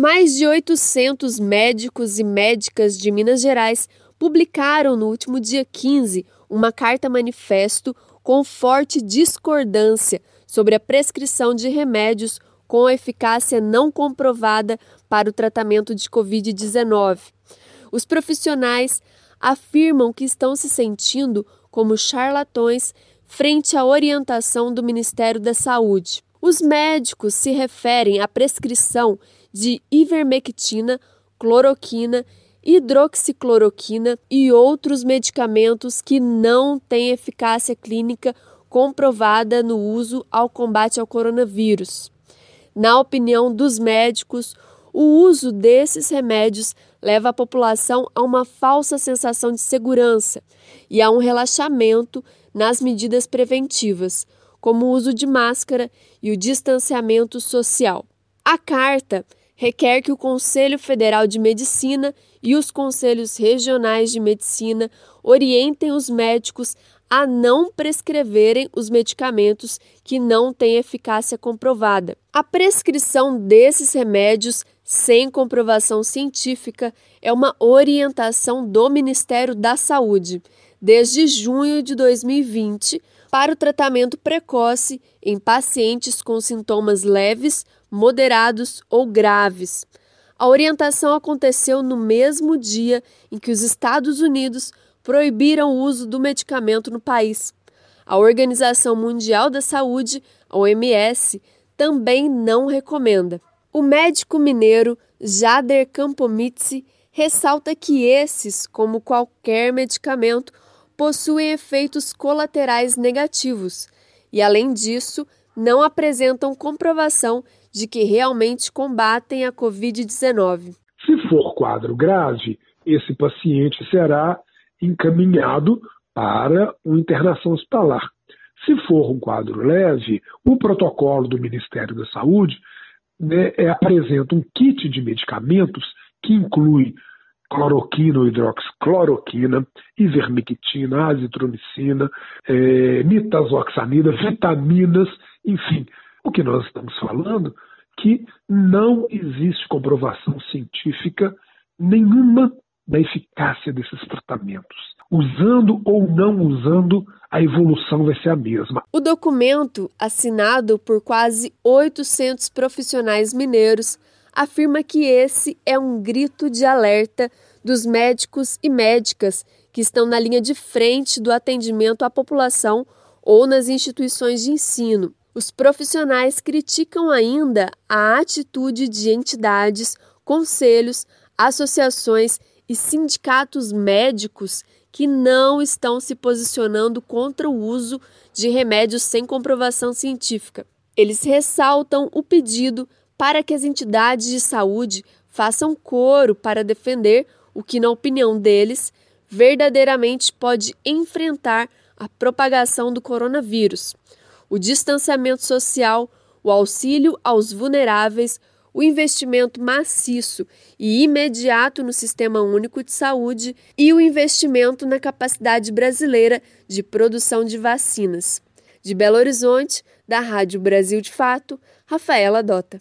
Mais de 800 médicos e médicas de Minas Gerais publicaram no último dia 15 uma carta-manifesto com forte discordância sobre a prescrição de remédios com eficácia não comprovada para o tratamento de Covid-19. Os profissionais afirmam que estão se sentindo como charlatões frente à orientação do Ministério da Saúde. Os médicos se referem à prescrição de ivermectina, cloroquina, hidroxicloroquina e outros medicamentos que não têm eficácia clínica comprovada no uso ao combate ao coronavírus. Na opinião dos médicos, o uso desses remédios leva a população a uma falsa sensação de segurança e a um relaxamento nas medidas preventivas, como o uso de máscara e o distanciamento social. A carta requer que o Conselho Federal de Medicina e os conselhos regionais de medicina orientem os médicos a não prescreverem os medicamentos que não têm eficácia comprovada. A prescrição desses remédios sem comprovação científica é uma orientação do Ministério da Saúde desde junho de 2020 para o tratamento precoce em pacientes com sintomas leves, moderados ou graves. A orientação aconteceu no mesmo dia em que os Estados Unidos proibiram o uso do medicamento no país. A Organização Mundial da Saúde, a OMS, também não recomenda. O médico mineiro Jader Campomitzi ressalta que esses, como qualquer medicamento, possuem efeitos colaterais negativos e, além disso, não apresentam comprovação de que realmente combatem a Covid-19. Se for quadro grave, esse paciente será encaminhado para uma internação hospitalar. Se for um quadro leve, o protocolo do Ministério da Saúde né, é, apresenta um kit de medicamentos que inclui cloroquina ou hidroxicloroquina, ivermectina, azitromicina, é, vitaminas, enfim. O que nós estamos falando que não existe comprovação científica nenhuma da eficácia desses tratamentos. Usando ou não usando, a evolução vai ser a mesma. O documento, assinado por quase 800 profissionais mineiros, afirma que esse é um grito de alerta dos médicos e médicas que estão na linha de frente do atendimento à população ou nas instituições de ensino. Os profissionais criticam ainda a atitude de entidades, conselhos, associações e sindicatos médicos que não estão se posicionando contra o uso de remédios sem comprovação científica. Eles ressaltam o pedido para que as entidades de saúde façam coro para defender o que, na opinião deles, verdadeiramente pode enfrentar a propagação do coronavírus o distanciamento social, o auxílio aos vulneráveis, o investimento maciço e imediato no Sistema Único de Saúde e o investimento na capacidade brasileira de produção de vacinas. De Belo Horizonte, da Rádio Brasil de Fato, Rafaela Dota.